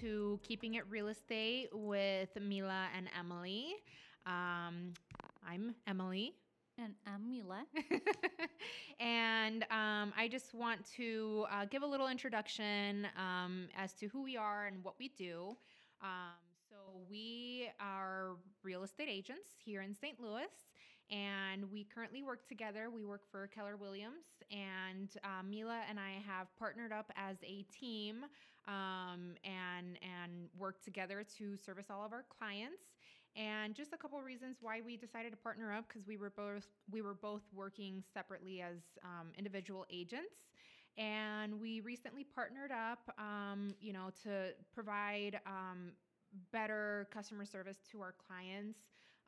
to Keeping It Real Estate with Mila and Emily. Um, I'm Emily. And I'm Mila. and um, I just want to uh, give a little introduction um, as to who we are and what we do. Um, so, we are real estate agents here in St. Louis, and we currently work together. We work for Keller Williams, and uh, Mila and I have partnered up as a team um, and and work together to service all of our clients. And just a couple reasons why we decided to partner up because we were both we were both working separately as um, individual agents, and we recently partnered up, um, you know, to provide um, better customer service to our clients.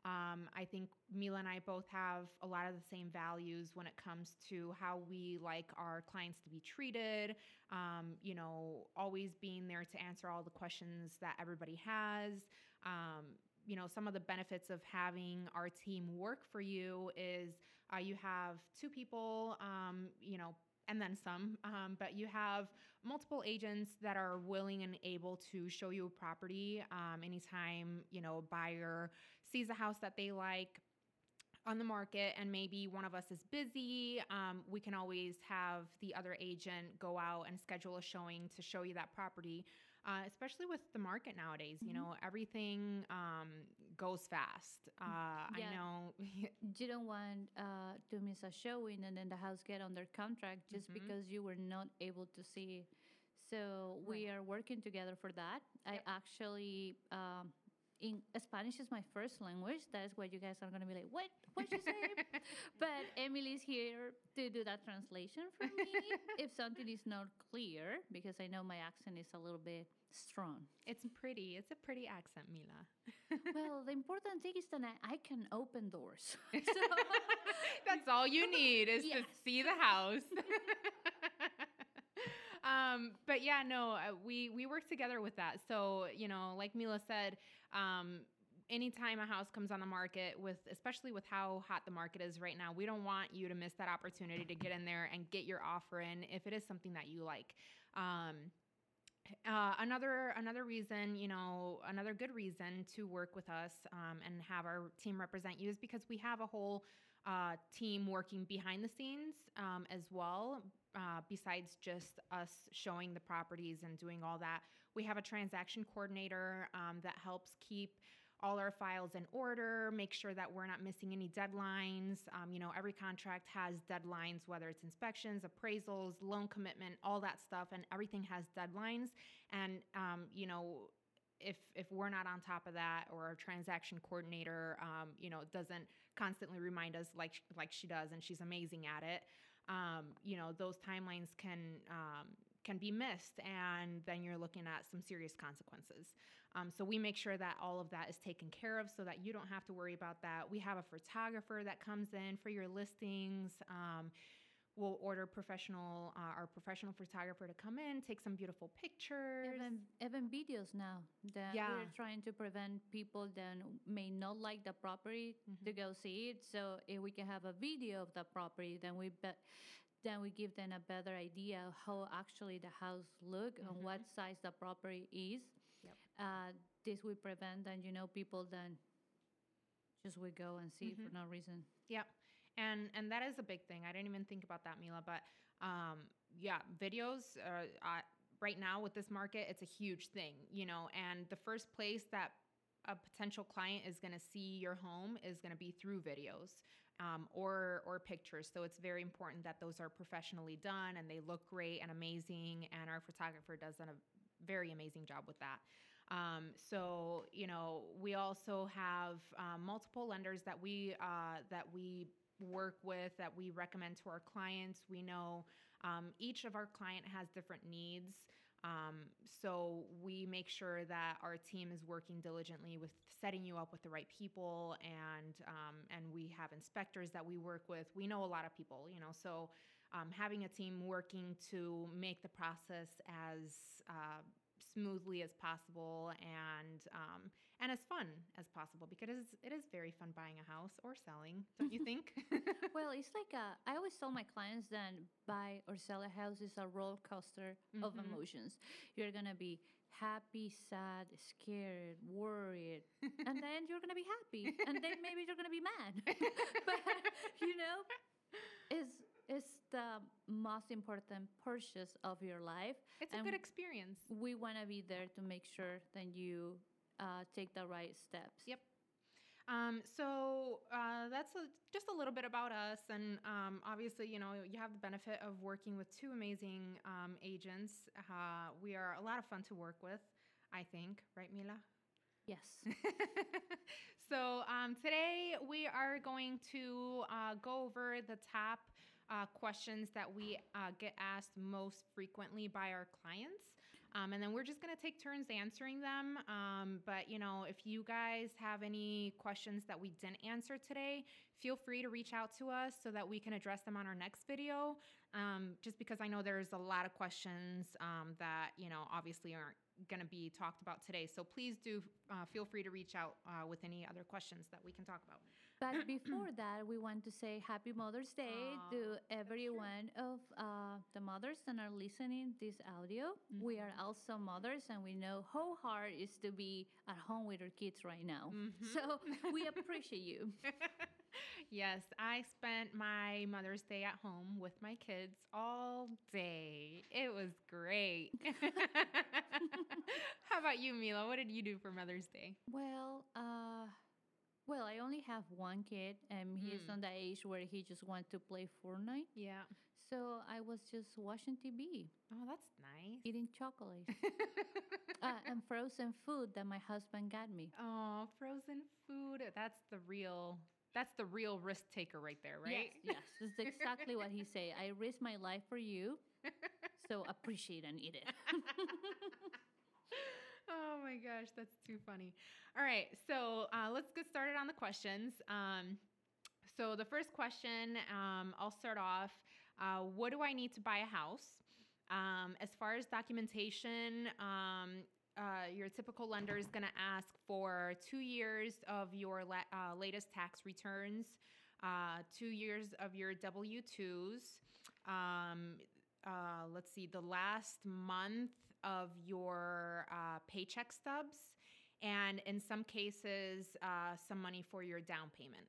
Um, I think Mila and I both have a lot of the same values when it comes to how we like our clients to be treated. Um, you know, always being there to answer all the questions that everybody has. Um, you know, some of the benefits of having our team work for you is uh, you have two people, um, you know, and then some. Um, but you have multiple agents that are willing and able to show you a property um, anytime you know a buyer sees a house that they like on the market and maybe one of us is busy, um, we can always have the other agent go out and schedule a showing to show you that property. Uh, especially with the market nowadays, mm-hmm. you know, everything um, goes fast. Uh, yeah. I know. you don't want uh, to miss a showing and then the house get under contract just mm-hmm. because you were not able to see. So right. we are working together for that. Yep. I actually. Um, in Spanish is my first language. That is what you guys are gonna be like, what? What you say? but Emily's here to do that translation for me if something is not clear, because I know my accent is a little bit strong. It's pretty. It's a pretty accent, Mila. well, the important thing is that I can open doors. So That's all you need is yes. to see the house. um, but yeah, no, uh, we we work together with that. So you know, like Mila said, um, anytime a house comes on the market with especially with how hot the market is right now we don't want you to miss that opportunity to get in there and get your offer in if it is something that you like um, uh, another another reason, you know, another good reason to work with us um, and have our team represent you is because we have a whole uh, team working behind the scenes um, as well. Uh, besides just us showing the properties and doing all that, we have a transaction coordinator um, that helps keep all our files in order, make sure that we're not missing any deadlines. Um, you know, every contract has deadlines, whether it's inspections, appraisals, loan commitment, all that stuff, and everything has deadlines. And, um, you know, if if we're not on top of that or our transaction coordinator um, you know doesn't constantly remind us like like she does and she's amazing at it um, you know those timelines can um, can be missed and then you're looking at some serious consequences. Um, so we make sure that all of that is taken care of so that you don't have to worry about that. We have a photographer that comes in for your listings. Um, we'll order professional uh, our professional photographer to come in take some beautiful pictures. Even, even videos now that yeah. we're trying to prevent people that may not like the property mm-hmm. to go see it. So if we can have a video of the property then we bet then we give them a better idea of how actually the house look mm-hmm. and what size the property is yep. uh, this will prevent then you know people then just would go and see mm-hmm. for no reason yeah and and that is a big thing. I didn't even think about that, Mila. But um, yeah, videos are uh, right now with this market, it's a huge thing, you know. And the first place that a potential client is going to see your home is going to be through videos um, or or pictures. So it's very important that those are professionally done and they look great and amazing. And our photographer does a very amazing job with that. Um, so you know, we also have um, multiple lenders that we uh, that we work with that we recommend to our clients. We know um, each of our client has different needs. Um, so we make sure that our team is working diligently with setting you up with the right people, and um, and we have inspectors that we work with. We know a lot of people, you know, so um, having a team working to make the process as uh, smoothly as possible and um, and as fun as possible because it is, it is very fun buying a house or selling, don't you think? well, it's like a, I always tell my clients that buy or sell a house is a roller coaster of Mhm. emotions. You're gonna be happy, sad, scared, worried, and then you're gonna be happy, and then maybe you're gonna be mad. but you know, it's it's the most important purchase of your life. it's a good experience. We want to be there to make sure that you uh, take the right steps. Yep. Um, so uh, that's a, just a little bit about us, and um, obviously, you know, you have the benefit of working with two amazing um, agents. Uh, we are a lot of fun to work with, I think, right, Mila? Yes. so um, today we are going to uh, go over the top uh, questions that we uh, get asked most frequently by our clients. Um, and then we're just going to take turns answering them. Um, but, you know, if you guys have any questions that we didn't answer today, feel free to reach out to us so that we can address them on our next video. Um, just because I know there's a lot of questions um, that, you know, obviously aren't going to be talked about today. So please do uh, feel free to reach out uh, with any other questions that we can talk about. But before that, we want to say Happy Mother's Day to every one of uh, the mothers that are listening this audio. We are also mothers, and we know how hard it is to be at home with our kids right now. Mhm. So we appreciate you. yes, I spent my Mother's Day at home with my kids all day. It was great. How about you, Mila? What did you do for Mother's Day? Well, uh, well, I only have one kid, and he's Mm. on the age where he just wants to play Fortnite. Yeah. So I was just watching TV, Oh, that's nice. eating chocolate, uh, and frozen food that my husband got me. oh, frozen food. That's the real. That's the real risk taker right there, right? Yes, yes, that's exactly what he said. I risk my life for you, so appreciate and eat it. oh my gosh, that's too funny. All right, so uh, let's get started on the questions. Um, so the first question, um, I'll start off. Uh, what do I need to buy a house? Um, as far as documentation, um, uh, your typical lender is going to ask for two years of your la- uh, latest tax returns, uh, two years of your W 2s. Um, uh, let's see, the last month of your uh, paycheck stubs, and in some cases, uh, some money for your down payment.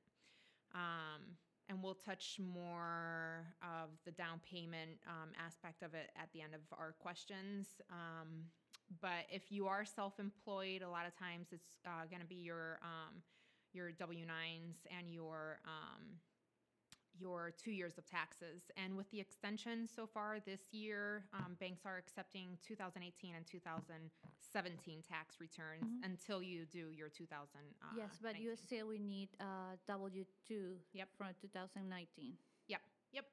Um, and we'll touch more of the down payment um, aspect of it at the end of our questions. Um, but if you are self-employed, a lot of times it's uh, going to be your um, your W nines and your um, your two years of taxes. And with the extension so far this year, um, banks are accepting 2018 and 2017 tax returns Mhm. until you do your 2000. Uh, yes, but you 19. still we need uh, W two Yep. from 2019. Yep, yep,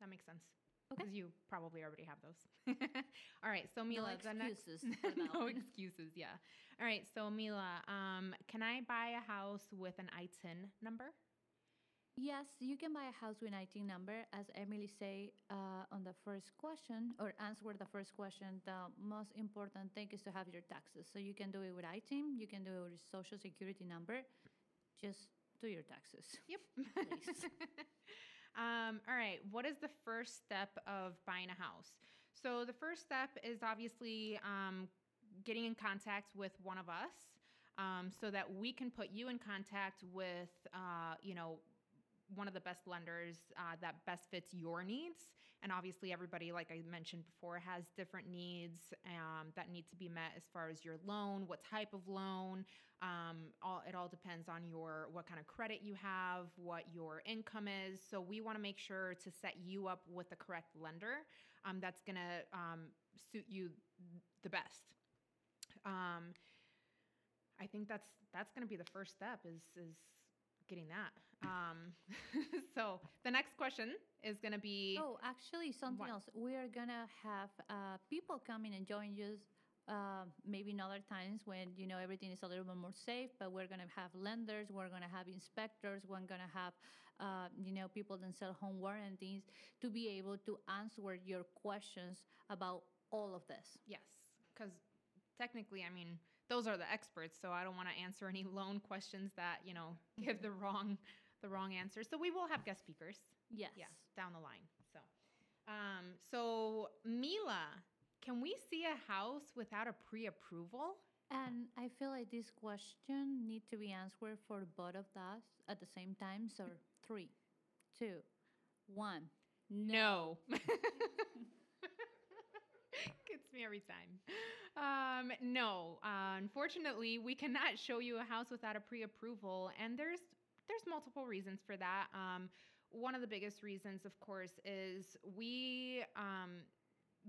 that makes sense. Okay. Because you probably already have those. All right, so Mila, no the next excuses for that no one. excuses. Yeah. All right, so Mila, um, can I buy a house with an ITIN number? Yes, you can buy a house with IT number. As Emily say uh, on the first question, or answer the first question, the most important thing is to have your taxes. So you can do it with ITIN, you can do it with your social security number. Just do your taxes. Yep. Please. um, all right. What is the first step of buying a house? So the first step is obviously um, getting in contact with one of us, um, so that we can put you in contact with, uh, you know, one of the best lenders uh, that best fits your needs. And obviously, everybody, like I mentioned before, has different needs um, that need to be met as far as your loan, what type of loan. Um, all, it all depends on your what kind of credit you have, what your income is. So we want to make sure to set you up with the correct lender um, that's going to um, suit you the best. Um, I think that's that's going to be the first step is is getting that. Um, so the next question is going to be oh, actually, something What? else. We are gonna have uh, people coming and join you. Uh, maybe in other times when you know everything is a little bit more safe, but we're gonna have lenders, we're gonna have inspectors, we're gonna have uh, you know people that sell home warranties to be able to answer your questions about all of this. Yes, because technically, I mean, those are the experts, so I don't want to answer any loan questions that you know give the wrong the wrong answer. So we will have guest speakers. Yes. Yeah, down the line. So, um, so Mila, can we see a house without a pre-approval? And I feel like this question need to be answered for both of us at the same time. So three, two, one. No. Gets me every time. Um, no, uh, unfortunately, we cannot show you a house without a pre-approval, and there's there's multiple reasons for that. Um, one of the biggest reasons, of course, is we um,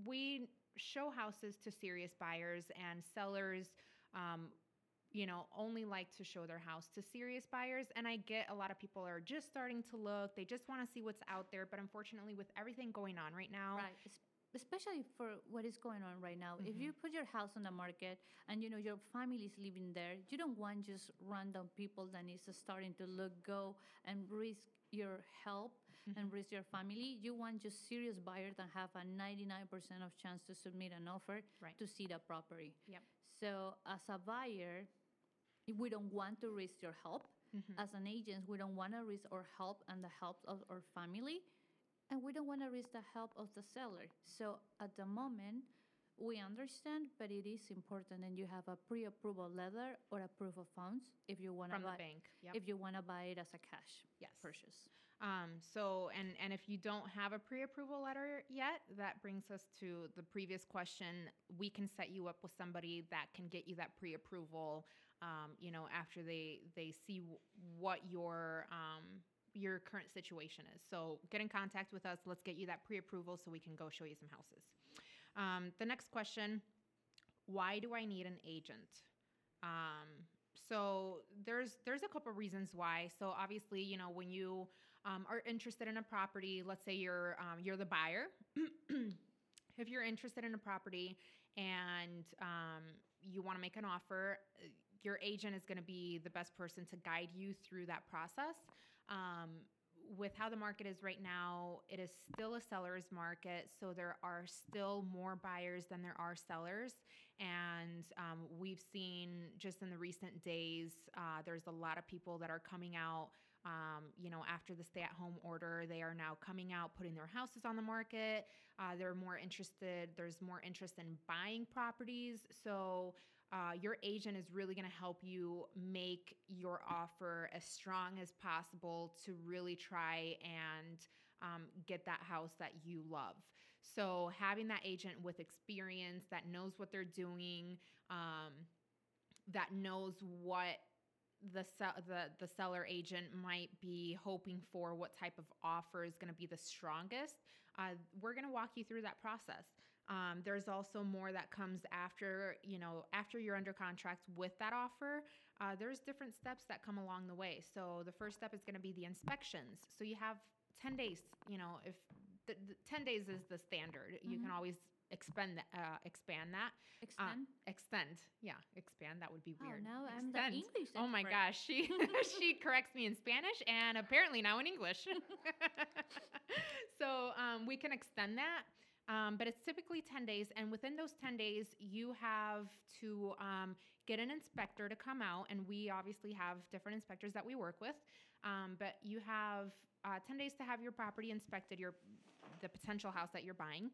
we show houses to serious buyers and sellers. Um, you know, only like to show their house to serious buyers. And I get a lot of people are just starting to look, they just want to see what's out there. But unfortunately, with everything going on right now, Right. Es- Especially for what is going on right now. If Mhm. you put your house on the market and you know your family is living there, you don't want just random people that is starting to look go and risk your help and risk your family. You want just serious buyers that have a 99% of chance to submit an offer Right. to see the property. Yep. So as a buyer, we don't want to risk your help. Mhm. As an agent, we don't want to risk our help and the help of our family, and we don't want to risk the help of the seller. So at the moment, we understand, but it is important and you have a pre-approval letter or a proof of funds if you want to from the buy bank. Yep. if you want to buy it as a cash yes. purchase. Um, so, and and if you don't have a pre-approval letter yet, that brings us to the previous question. We can set you up with somebody that can get you that pre-approval. Um, you know, after they they see w- what your um, your current situation is. So, get in contact with us. Let's get you that pre-approval so we can go show you some houses. Um, the next question: Why do I need an agent? Um, so there's there's a couple of reasons why. So obviously, you know, when you um, are interested in a property, let's say you're um, you're the buyer. if you're interested in a property and um, you want to make an offer, your agent is going to be the best person to guide you through that process. Um, with how the market is right now, it is still a seller's market, so there are still more buyers than there are sellers. And um, we've seen just in the recent days, uh, there's a lot of people that are coming out. Um, you know, after the stay-at-home order, they are now coming out, putting their houses on the market. Uh, they're more interested. There's more interest in buying properties. So uh, your agent is really going to help you make your offer as strong as possible to really try and um, get that house that you love. So having that agent with experience that knows what they're doing, um, that knows what the, the the seller agent might be hoping for, what type of offer is going to be the strongest. Uh, we're going to walk you through that process. Um, there's also more that comes after you know after you're under contract with that offer. Uh, there's different steps that come along the way. So the first step is going to be the inspections. So you have 10 days. You know if the, the 10 days is the standard, you can always expend uh, expand that. Uh, Extend. extend, yeah, expand. That would be Oh, weird. now I'm the Extend. English Oh my gosh, she she corrects me in Spanish and apparently now in English. so um, we can extend that, um, but it's typically ten days, and within those ten days, you have to um, get an inspector to come out, and we obviously have different inspectors that we work with, um, but you have uh, ten days to have your property inspected, your the potential house that you're buying.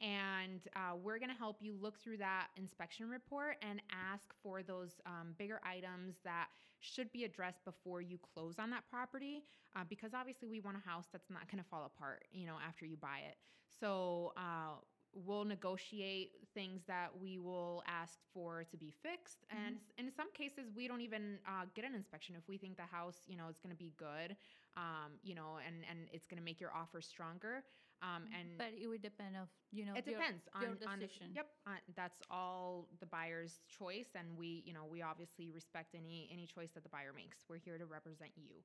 And uh, we're going to help you look through that inspection report and ask for those um, bigger items that should be addressed before you close on that property. Uh, because obviously, we want a house that's not going to fall apart, you know, after you buy it. So uh, we'll negotiate things that we will ask for to be fixed, and s- in some cases, we don't even uh, get an inspection if we think the house, you know, is going to be good, um, you know, and and it's going to make your offer stronger. Um, and But it would depend of you know it your- depends on, your on the, decision. yep uh, that's all the buyer's choice and we you know we obviously respect any any choice that the buyer makes. We're here to represent you.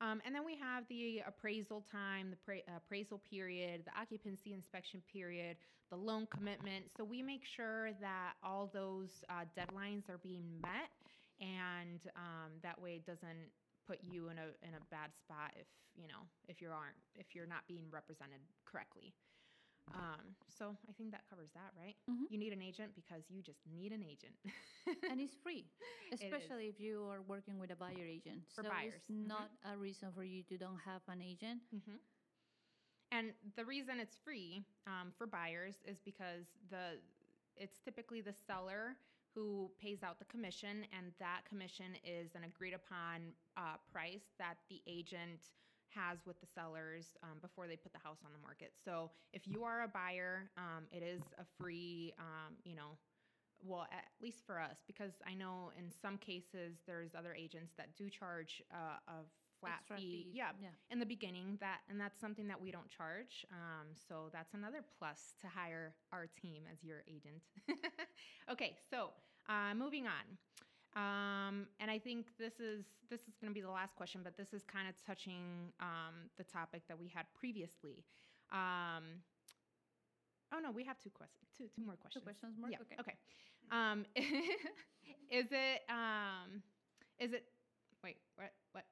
Um, and then we have the appraisal time the pra- appraisal period the occupancy inspection period the loan commitment. So we make sure that all those uh, deadlines are being met and um, that way it doesn't put you in a in a bad spot if you know if you aren't if you're not being represented correctly Um, so I think that covers that, right? Mhm. You need an agent because you just need an agent. and it's free, especially if you are working with a buyer agent. For so buyers, it's mhm. not a reason for you to don't have an agent. hmm And the reason it's free um, for buyers is because the it's typically the seller who pays out the commission, and that commission is an agreed upon uh, price that the agent has with the sellers um, before they put the house on the market. So if you are a buyer, um, it is a free, um, you know, well, at least for us, because I know in some cases there's other agents that do charge uh, a flat Extra fee. fees, Yeah, yeah. in the beginning that and that's something that we don't charge um, so that's another plus to hire our team as your agent okay so uh, moving on um, and i think this is this is going to be the last question but this is kind of touching um, the topic that we had previously um, oh no we have two questions two, two more questions Two questions more? yeah Okay. okay um, is it um, is it wait what what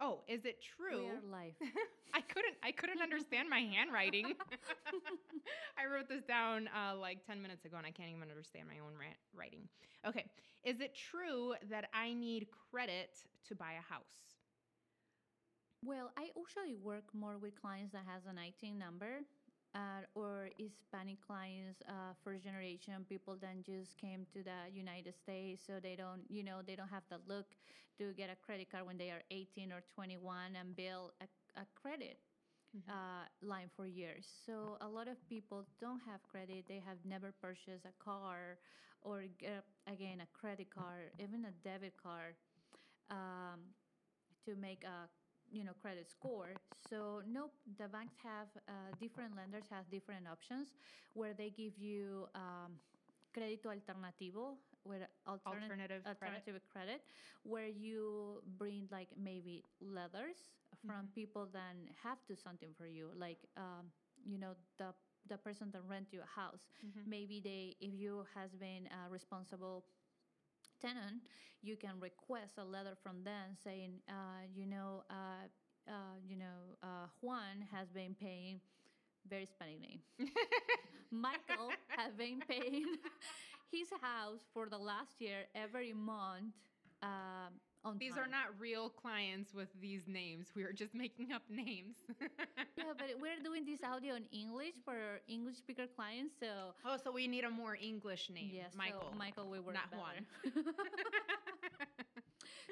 Oh, is it true? Live. I couldn't I couldn't understand my handwriting. I wrote this down uh, like 10 minutes ago and I can't even understand my own writing. Okay. Is it true that I need credit to buy a house? Well, I usually work more with clients that has an ITIN number uh, or Hispanic clients, uh, first generation people that just came to the United States, so they don't, you know, they don't have the look to get a credit card when they are 18 or 21 and build a, a credit uh, line for years. So a lot of people don't have credit. They have never purchased a car or get, again a credit card, even a debit card, um, to make a you know credit score. So nope, the banks have uh, different lenders have different options where they give you um, crédito alternativo, where alternate, Alternative alternative credit, where you bring like maybe letters from people that have to something for you, like um, you know the the person that rent you a house. Maybe they if you has been a responsible tenant, you can request a letter from them saying, uh, you know, uh, uh, you know, uh, Juan has been paying very Spanish name. Michael has been paying his house for the last year every month. Um, on These time. are not real clients with these names. We are just making up names. Yeah, but we're doing this audio in English for English speaker clients, so oh, so we need a more English name. yes, Michael. So Michael, we work not better.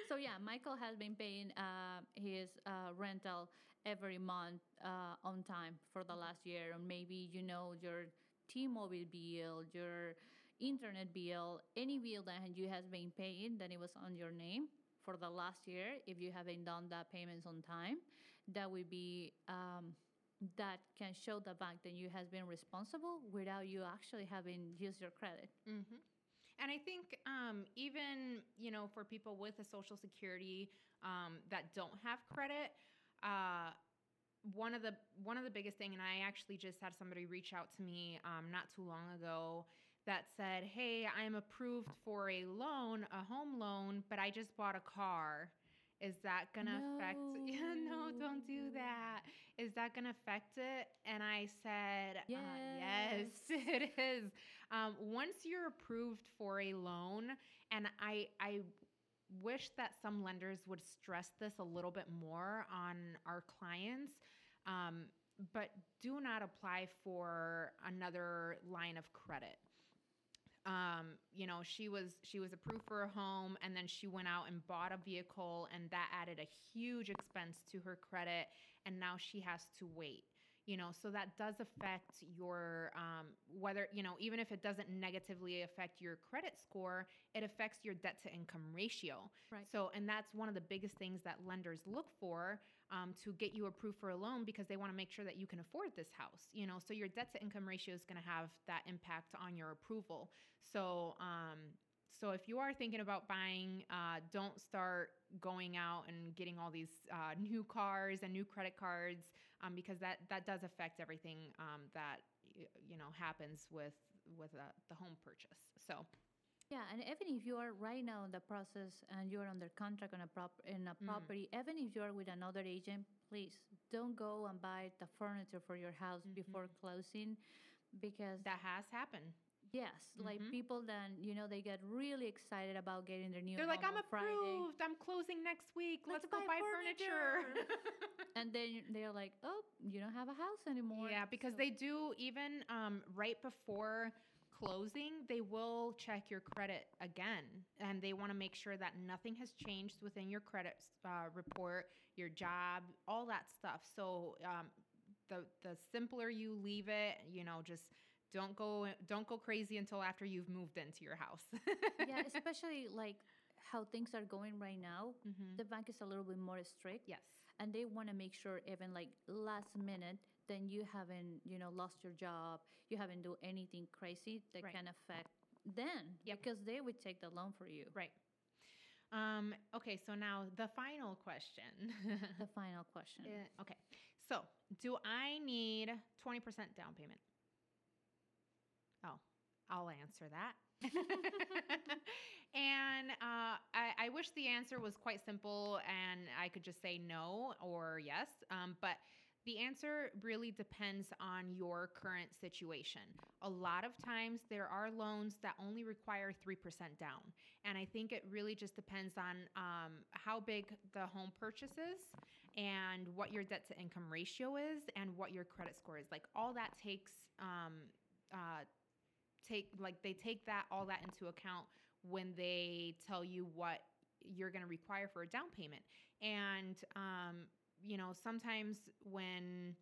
so yeah, Michael has been paying uh, his uh, rental every month uh, on time for the last year, or maybe you know your T-Mobile bill, your internet bill, any bill that you has been paying that it was on your name for the last year. If you haven't done that payments on time, that would be um, that can show the bank that you has been responsible without you actually having used your credit. hmm And I think um, even you know for people with a social security um, that don't have credit, uh, one of the one of the biggest thing, and I actually just had somebody reach out to me um, not too long ago that said, "Hey, I'm approved for a loan, a home loan, but I just bought a car." Is that gonna affect? Yeah, no, don't do that. Is that gonna affect it? And I said, uh, yes, Yes. it is. Um, once you're approved for a loan, and I, I wish that some lenders would stress this a little bit more on our clients, um, but do not apply for another line of credit. Um, you know, she was she was approved for a home, and then she went out and bought a vehicle, and that added a huge expense to her credit, and now she has to wait you know so that does affect your um, whether you know even if it doesn't negatively affect your credit score it affects your debt to income ratio. Right. so and that's one of the biggest things that lenders look for um, to get you approved for a loan because they want to make sure that you can afford this house you know? So your debt to income ratio is going to have that impact on your approval. So um, so if you are thinking about buying, uh, don't start going out and getting all these uh, new cars and new credit cards um, because that that does affect everything um, that you know happens with with uh, the home purchase. So Yeah, and even if you are right now in the process and you're under contract on a prop in a Mm. property, even if you're with another agent, please don't go and buy the furniture for your house before Mm-hmm. closing, because That has happened. Yes, like Mhm. people then you know they get really excited about getting their new. They're like, I'm on Friday, approved. I'm closing next week. Let's, Let's go buy buy furniture. and then they're like, oh, you don't have a house anymore. yeah, because So- they do even um, right before closing, they will check your credit again, and they want to make sure that nothing has changed within your credit uh, report, your job, all that stuff. So um, the the simpler you leave it, you know, just don't go don't go crazy until after you've moved into your house. yeah, especially like how things are going right now. Mhm. The bank is a little bit more strict. Yes. and they want to make sure even like last minute then you haven't you know lost your job you haven't do anything crazy that Right. can affect them Yep. because they would take the loan for you Right. Um, okay, so now the final question. the final question Uh, okay, so do I need 20% down payment? Oh, I'll answer that. and uh, I, I wish the answer was quite simple and I could just say no or yes. Um, but the answer really depends on your current situation. A lot of times there are loans that only require 3% down. And I think it really just depends on um, how big the home purchase is and what your debt to income ratio is and what your credit score is. Like all that takes um, uh, take like they take that all that into account when they tell you what you're going to require for a down payment. And um, you know sometimes when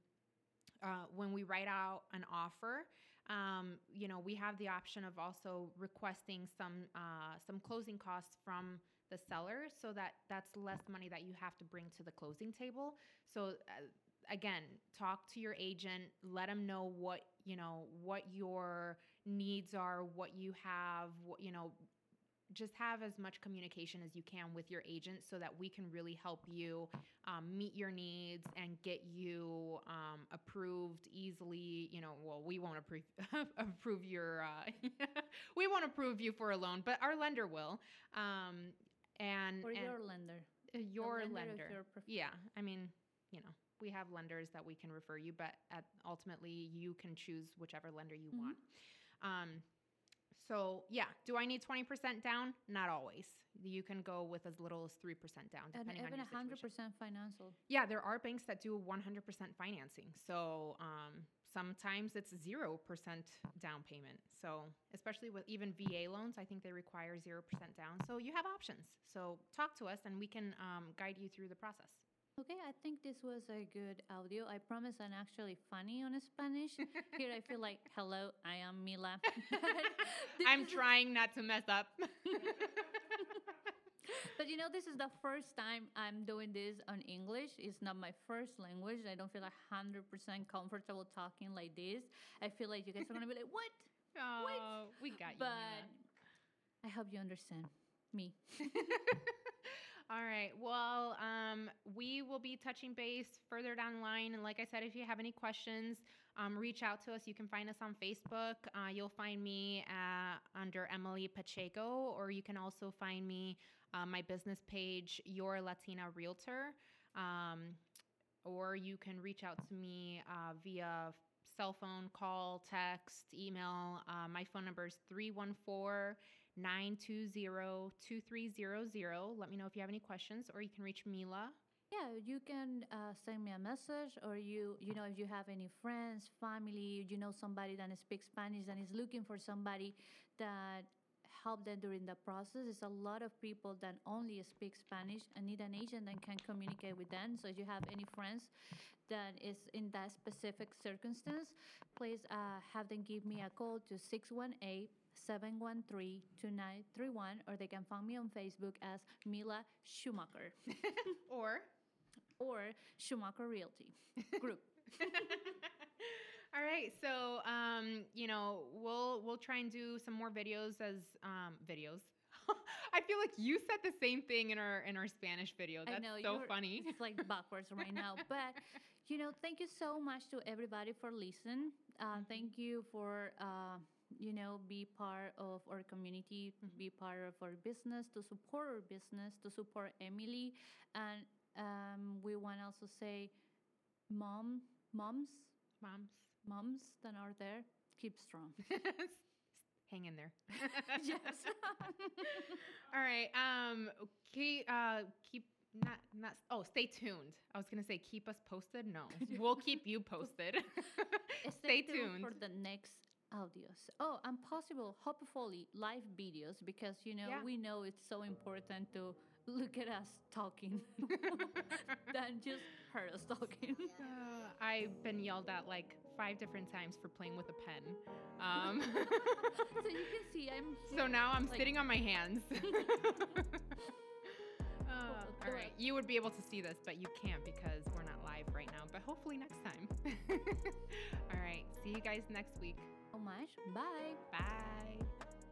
uh, when we write out an offer, um, you know we have the option of also requesting some uh, some closing costs from the seller, so that that's less money that you have to bring to the closing table. So uh, again, talk to your agent, let them know what you know what your needs are, what you have, what you know just have as much communication as you can with your agent so that we can really help you um, meet your needs and get you um, approved easily. You know, well, we won't approve approve your uh, we won't approve you for a loan, but our lender will. Um, and or and your lender uh, The your lender lender, your yeah. I mean, you know, we have lenders that we can refer you, but at, ultimately you can choose whichever lender you Mhm. want. Um, so yeah, do I need twenty percent down? Not always. You can go with as little as three percent down, and depending on even your a hundred situation. percent financial Yeah, there are banks that do one hundred percent financing. So um, sometimes it's zero percent down payment. So especially with even VA loans, I think they require zero percent down. So you have options. So talk to us, and we can um, guide you through the process. Okay i think this was a good audio i promise i'm actually funny on spanish here i feel like hello i am mila I'm trying not to mess up. But you know, this is the first time I'm doing this on English. It's not my first language. I don't feel like 100% comfortable talking like this. I feel like you guys are going to be like, what? oh, we got you. But Mila. I hope you understand me. All right. Well, um, we will be touching base further down the line. And like I said, if you have any questions, um, reach out to us. You can find us on Facebook. Uh, you'll find me uh, under Emily Pacheco, or you can also find me uh, my business page, Your Latina Realtor. Um, or you can reach out to me uh, via cell phone, call, text, email. Uh, my phone number is 314 920 2300. Let me know if you have any questions, or you can reach Mila. Yeah, you can uh, send me a message, or you, you know, if you have any friends, family, you know, somebody that speaks Spanish and is looking for somebody that help them during the process. It's a lot of people that only speak Spanish and need an agent that can communicate with them. So if you have any friends that is in that specific circumstance, please uh, have them give me a call to 618 713 2931, or they can find me on Facebook as Mila Schumacher or or Schumacher Realty Group. All right, so um, you know we'll we'll try and do some more videos as um, videos. I feel like you said the same thing in our in our Spanish video. I That's know so funny. It's like backwards right now, but you know, thank you so much to everybody for listening. Uh, Mm-hmm. Thank you for uh, you know, be part of our community, Mhm. be part of our business, to support our business, to support Emily. And um, we want to also say, mom, moms, Moms. moms that are there, keep strong. Hang in there. yes. All right. Um. Keep. Uh. Keep. Not. Not. Oh. Stay tuned. I was gonna say keep us posted. No. we'll keep you posted. stay tuned. for the next audios. Oh, and possible, hopefully, live videos because you know Yeah. we know it's so important to look at us talking than just hear us talking. Uh, I've been yelled at like five different times for playing with a pen. Um, so you can see I'm. so now I'm like- sitting on my hands. Uh, all right, you would be able to see this, but you can't because we're not live right now. But hopefully next time. all right, see you guys next week. So much. Bye. Bye.